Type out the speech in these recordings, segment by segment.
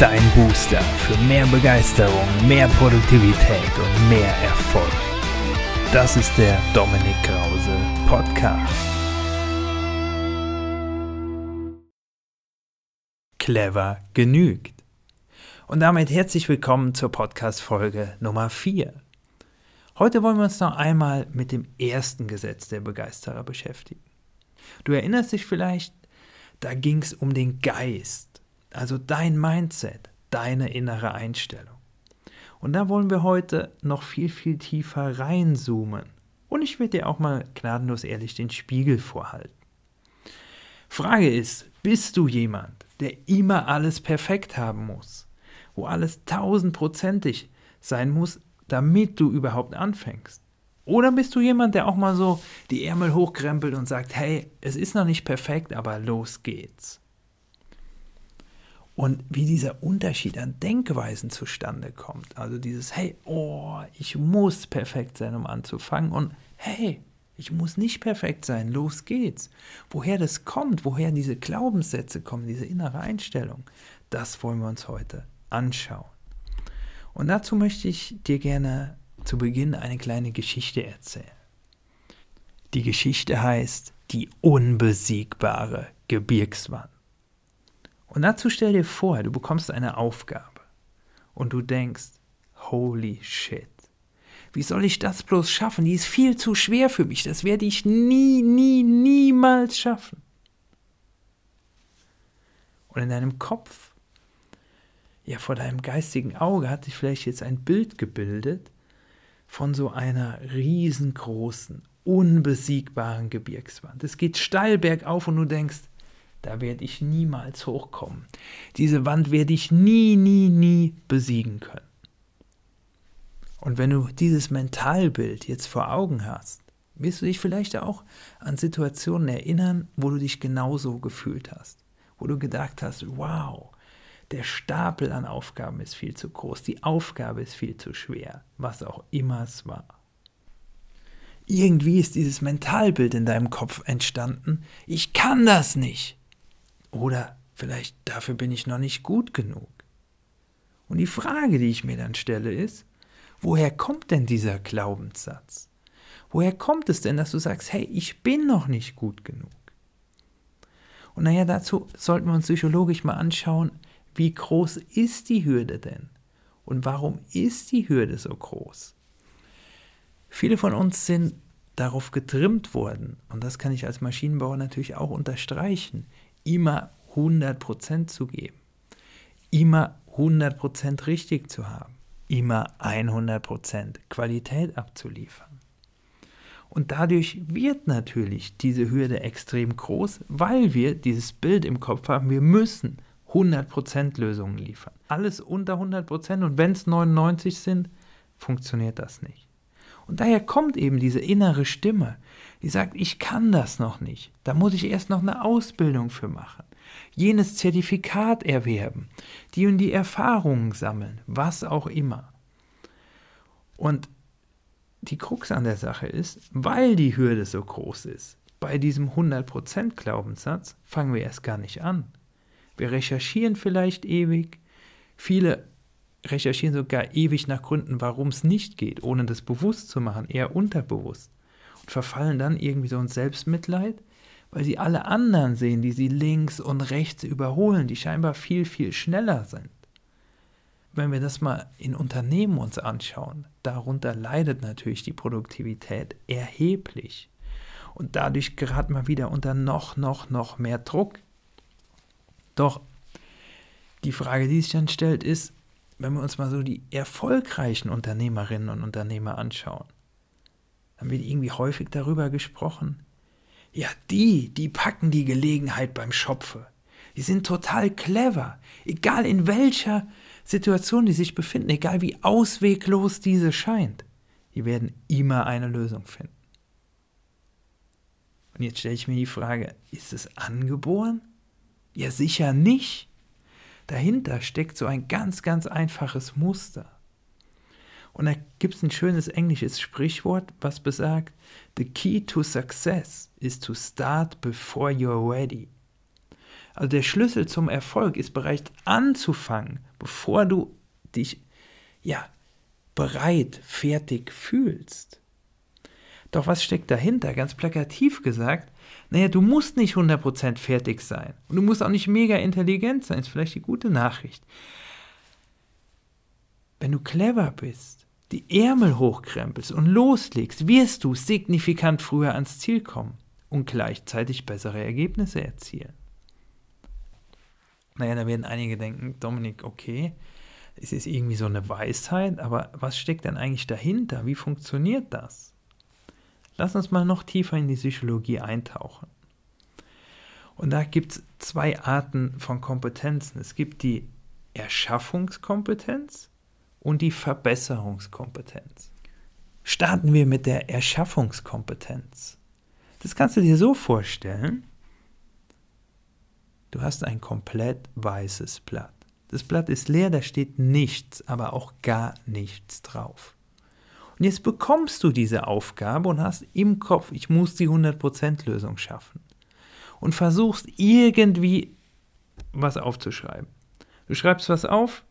Dein Booster für mehr Begeisterung, mehr Produktivität und mehr Erfolg. Das ist der Dominik Krause Podcast. Clever genügt. Und damit herzlich willkommen zur Podcast-Folge Nummer 4. Heute wollen wir uns noch einmal mit dem ersten Gesetz der Begeisterer beschäftigen. Du erinnerst dich vielleicht, da ging es um den Geist, also dein Mindset, deine innere Einstellung. Und da wollen wir heute noch viel, viel tiefer reinzoomen. Und ich werde dir auch mal gnadenlos ehrlich den Spiegel vorhalten. Frage ist, bist du jemand, der immer alles perfekt haben muss, wo alles tausendprozentig sein muss, damit du überhaupt anfängst? Oder bist du jemand, der auch mal so die Ärmel hochkrempelt und sagt, hey, es ist noch nicht perfekt, aber los geht's. Und wie dieser Unterschied an Denkweisen zustande kommt. Also dieses, hey, oh, ich muss perfekt sein, um anzufangen. Und hey, ich muss nicht perfekt sein, los geht's. Woher das kommt, woher diese Glaubenssätze kommen, diese innere Einstellung, das wollen wir uns heute anschauen. Und dazu möchte ich dir gerne zu Beginn eine kleine Geschichte erzählen. Die Geschichte heißt Die unbesiegbare Gebirgswand. Und dazu stell dir vor, du bekommst eine Aufgabe und du denkst, holy shit, wie soll ich das bloß schaffen? Die ist viel zu schwer für mich, das werde ich nie, nie, niemals schaffen. Und in deinem Kopf, ja vor deinem geistigen Auge hat sich vielleicht jetzt ein Bild gebildet, von so einer riesengroßen, unbesiegbaren Gebirgswand. Es geht steil bergauf und du denkst, da werde ich niemals hochkommen. Diese Wand werde ich nie, nie, nie besiegen können. Und wenn du dieses Mentalbild jetzt vor Augen hast, wirst du dich vielleicht auch an Situationen erinnern, wo du dich genauso gefühlt hast, wo du gedacht hast, wow, der Stapel an Aufgaben ist viel zu groß, die Aufgabe ist viel zu schwer, was auch immer es war. Irgendwie ist dieses Mentalbild in deinem Kopf entstanden, ich kann das nicht. Oder vielleicht dafür bin ich noch nicht gut genug. Und die Frage, die ich mir dann stelle, ist, woher kommt denn dieser Glaubenssatz? Woher kommt es denn, dass du sagst, hey, ich bin noch nicht gut genug? Und naja, dazu sollten wir uns psychologisch mal anschauen, wie groß ist die Hürde denn? Und warum ist die Hürde so groß? Viele von uns sind darauf getrimmt worden, und das kann ich als Maschinenbauer natürlich auch unterstreichen, immer 100% zu geben, immer 100% richtig zu haben, immer 100% Qualität abzuliefern. Und dadurch wird natürlich diese Hürde extrem groß, weil wir dieses Bild im Kopf haben, wir müssen 100% Lösungen liefern. Alles unter 100% und wenn es 99 sind, funktioniert das nicht. Und daher kommt eben diese innere Stimme, die sagt, ich kann das noch nicht. Da muss ich erst noch eine Ausbildung für machen. Jenes Zertifikat erwerben, die und die Erfahrungen sammeln, was auch immer. Und die Krux an der Sache ist, weil die Hürde so groß ist, bei diesem 100% Glaubenssatz fangen wir erst gar nicht an. Wir recherchieren vielleicht ewig. Viele recherchieren sogar ewig nach Gründen, warum es nicht geht, ohne das bewusst zu machen, eher unterbewusst. Und verfallen dann irgendwie so ins Selbstmitleid, weil sie alle anderen sehen, die sie links und rechts überholen, die scheinbar viel, viel schneller sind. Wenn wir das mal in Unternehmen uns anschauen, darunter leidet natürlich die Produktivität erheblich. Und dadurch geraten wir wieder unter noch, noch, noch mehr Druck. Doch die Frage, die sich dann stellt, ist, wenn wir uns mal so die erfolgreichen Unternehmerinnen und Unternehmer anschauen, dann wird irgendwie häufig darüber gesprochen, ja, die, die packen die Gelegenheit beim Schopfe. Die sind total clever, egal in welcher Situation die sich befinden, egal wie ausweglos diese scheint. Die werden immer eine Lösung finden. Und jetzt stelle ich mir die Frage, ist es angeboren? Ja, sicher nicht. Dahinter steckt so ein ganz, ganz einfaches Muster. Und da gibt es ein schönes englisches Sprichwort, was besagt, The key to success is to start before you're ready. Also der Schlüssel zum Erfolg ist bereits anzufangen, bevor du dich ja bereit, fertig fühlst. Doch was steckt dahinter? Ganz plakativ gesagt, naja, du musst nicht 100% fertig sein. Und du musst auch nicht mega intelligent sein, ist vielleicht die gute Nachricht. Wenn du clever bist, die Ärmel hochkrempelst und loslegst, wirst du signifikant früher ans Ziel kommen und gleichzeitig bessere Ergebnisse erzielen. Naja, da werden einige denken, Dominik, okay, es ist irgendwie so eine Weisheit, aber was steckt denn eigentlich dahinter? Wie funktioniert das? Lass uns mal noch tiefer in die Psychologie eintauchen. Und da gibt es zwei Arten von Kompetenzen. Es gibt die Erschaffungskompetenz und die Verbesserungskompetenz. Starten wir mit der Erschaffungskompetenz. Das kannst du dir so vorstellen, du hast ein komplett weißes Blatt. Das Blatt ist leer, da steht nichts, aber auch gar nichts drauf. Und jetzt bekommst du diese Aufgabe und hast im Kopf, ich muss die 100% Lösung schaffen. Und versuchst irgendwie was aufzuschreiben. Du schreibst was auf,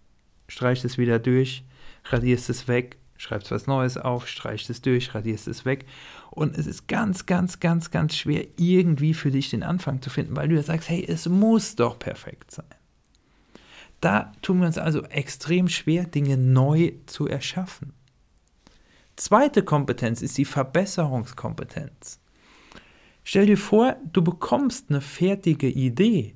streichst es wieder durch, radierst es weg, schreibst was Neues auf, streichst es durch, radierst es weg. Und es ist ganz, ganz, ganz, ganz schwer, irgendwie für dich den Anfang zu finden, weil du ja sagst, hey, es muss doch perfekt sein. Da tun wir uns also extrem schwer, Dinge neu zu erschaffen. Zweite Kompetenz ist die Verbesserungskompetenz. Stell dir vor, du bekommst eine fertige Idee,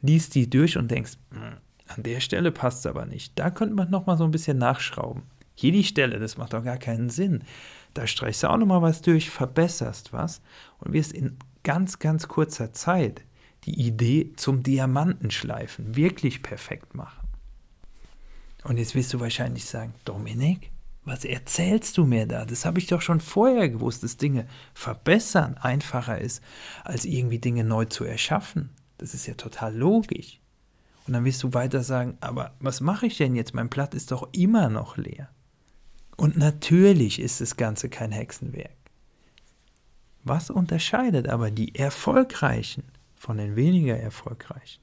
liest die durch und denkst, hm, an der Stelle passt es aber nicht. Da könnte man nochmal so ein bisschen nachschrauben. Hier die Stelle, das macht doch gar keinen Sinn. Da streichst du auch nochmal was durch, verbesserst was und wirst in ganz, ganz kurzer Zeit die Idee zum Diamantenschleifen wirklich perfekt machen. Und jetzt wirst du wahrscheinlich sagen, Dominik, was erzählst du mir da? Das habe ich doch schon vorher gewusst, dass Dinge verbessern einfacher ist, als irgendwie Dinge neu zu erschaffen. Das ist ja total logisch. Und dann wirst du weiter sagen, aber was mache ich denn jetzt? Mein Blatt ist doch immer noch leer. Und natürlich ist das Ganze kein Hexenwerk. Was unterscheidet aber die Erfolgreichen von den weniger Erfolgreichen?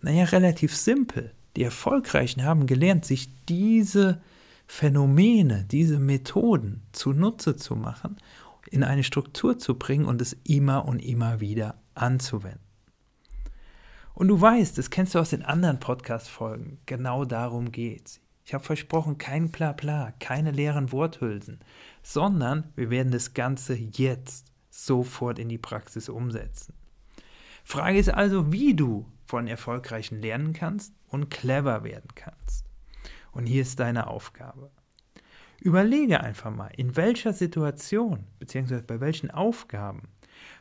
Naja, relativ simpel. Die Erfolgreichen haben gelernt, sich diese Phänomene, diese Methoden zunutze zu machen, in eine Struktur zu bringen und es immer und immer wieder anzuwenden. Und du weißt, das kennst du aus den anderen Podcast-Folgen, genau darum geht's. Ich habe versprochen, kein Blabla, keine leeren Worthülsen, sondern wir werden das Ganze jetzt sofort in die Praxis umsetzen. Frage ist also, wie du von Erfolgreichen lernen kannst und clever werden kannst. Und hier ist deine Aufgabe. Überlege einfach mal, in welcher Situation bzw. bei welchen Aufgaben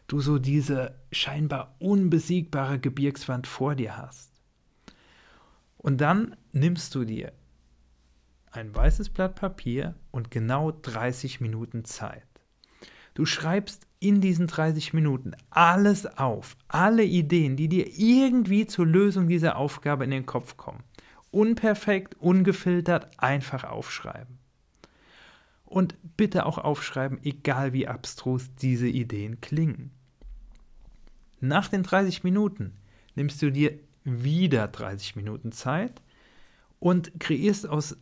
du so diese scheinbar unbesiegbare Gebirgswand vor dir hast. Und dann nimmst du dir ein weißes Blatt Papier und genau 30 Minuten Zeit. Du schreibst in diesen 30 Minuten alles auf, alle Ideen, die dir irgendwie zur Lösung dieser Aufgabe in den Kopf kommen. Unperfekt, ungefiltert, einfach aufschreiben. Und bitte auch aufschreiben, egal wie abstrus diese Ideen klingen. Nach den 30 Minuten nimmst du dir wieder 30 Minuten Zeit und kreierst aus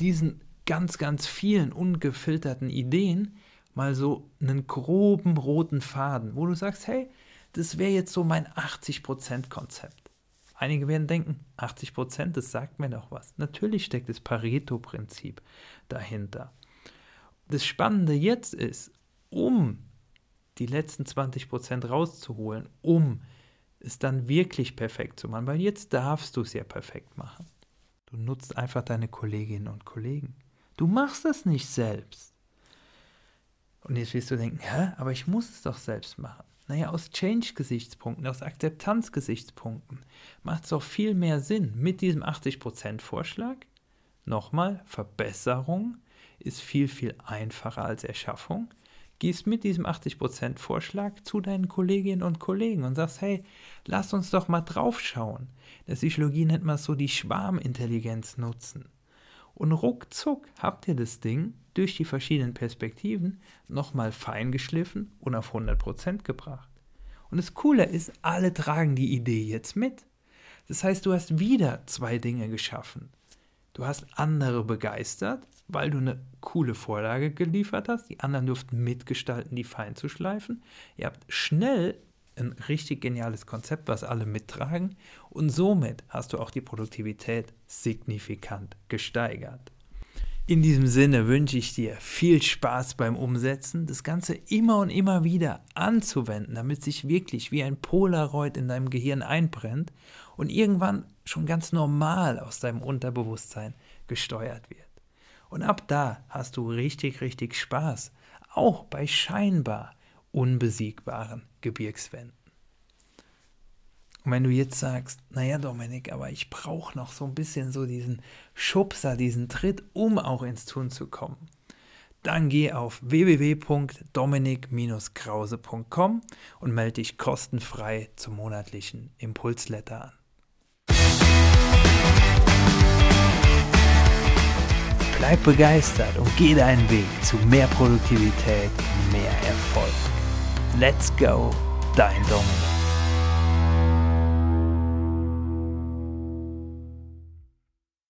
diesen ganz, ganz vielen ungefilterten Ideen mal so einen groben roten Faden, wo du sagst, hey, das wäre jetzt so mein 80%-Konzept. Einige werden denken, 80%, das sagt mir doch was. Natürlich steckt das Pareto-Prinzip dahinter. Das Spannende jetzt ist, um die letzten 20% rauszuholen, um es dann wirklich perfekt zu machen, weil jetzt darfst du es ja perfekt machen. Du nutzt einfach deine Kolleginnen und Kollegen. Du machst es nicht selbst. Und jetzt wirst du denken, hä, aber ich muss es doch selbst machen. Naja, aus Change-Gesichtspunkten, aus Akzeptanz-Gesichtspunkten macht es doch viel mehr Sinn mit diesem 80%-Vorschlag. Nochmal, Verbesserung ist viel, viel einfacher als Erschaffung gehst mit diesem 80% Vorschlag zu deinen Kolleginnen und Kollegen und sagst, hey, lass uns doch mal draufschauen. Der Psychologie nennt man es so die Schwarmintelligenz nutzen. Und ruckzuck habt ihr das Ding durch die verschiedenen Perspektiven nochmal fein geschliffen und auf 100% gebracht. Und das Coole ist, alle tragen die Idee jetzt mit. Das heißt, du hast wieder zwei Dinge geschaffen. Du hast andere begeistert, weil du eine coole Vorlage geliefert hast. Die anderen durften mitgestalten, die fein zu schleifen. Ihr habt schnell ein richtig geniales Konzept, was alle mittragen. Und somit hast du auch die Produktivität signifikant gesteigert. In diesem Sinne wünsche ich dir viel Spaß beim Umsetzen, das Ganze immer und immer wieder anzuwenden, damit sich wirklich wie ein Polaroid in deinem Gehirn einbrennt und irgendwann schon ganz normal aus deinem Unterbewusstsein gesteuert wird. Und ab da hast du richtig, richtig Spaß, auch bei scheinbar unbesiegbaren Gebirgswänden. Und wenn du jetzt sagst, naja Dominik, aber ich brauche noch so ein bisschen so diesen Schubser, diesen Tritt, um auch ins Tun zu kommen, dann geh auf www.dominik-krause.com und melde dich kostenfrei zum monatlichen Impulsletter an. Bleib begeistert und geh deinen Weg zu mehr Produktivität mehr Erfolg. Let's go, dein Dominik.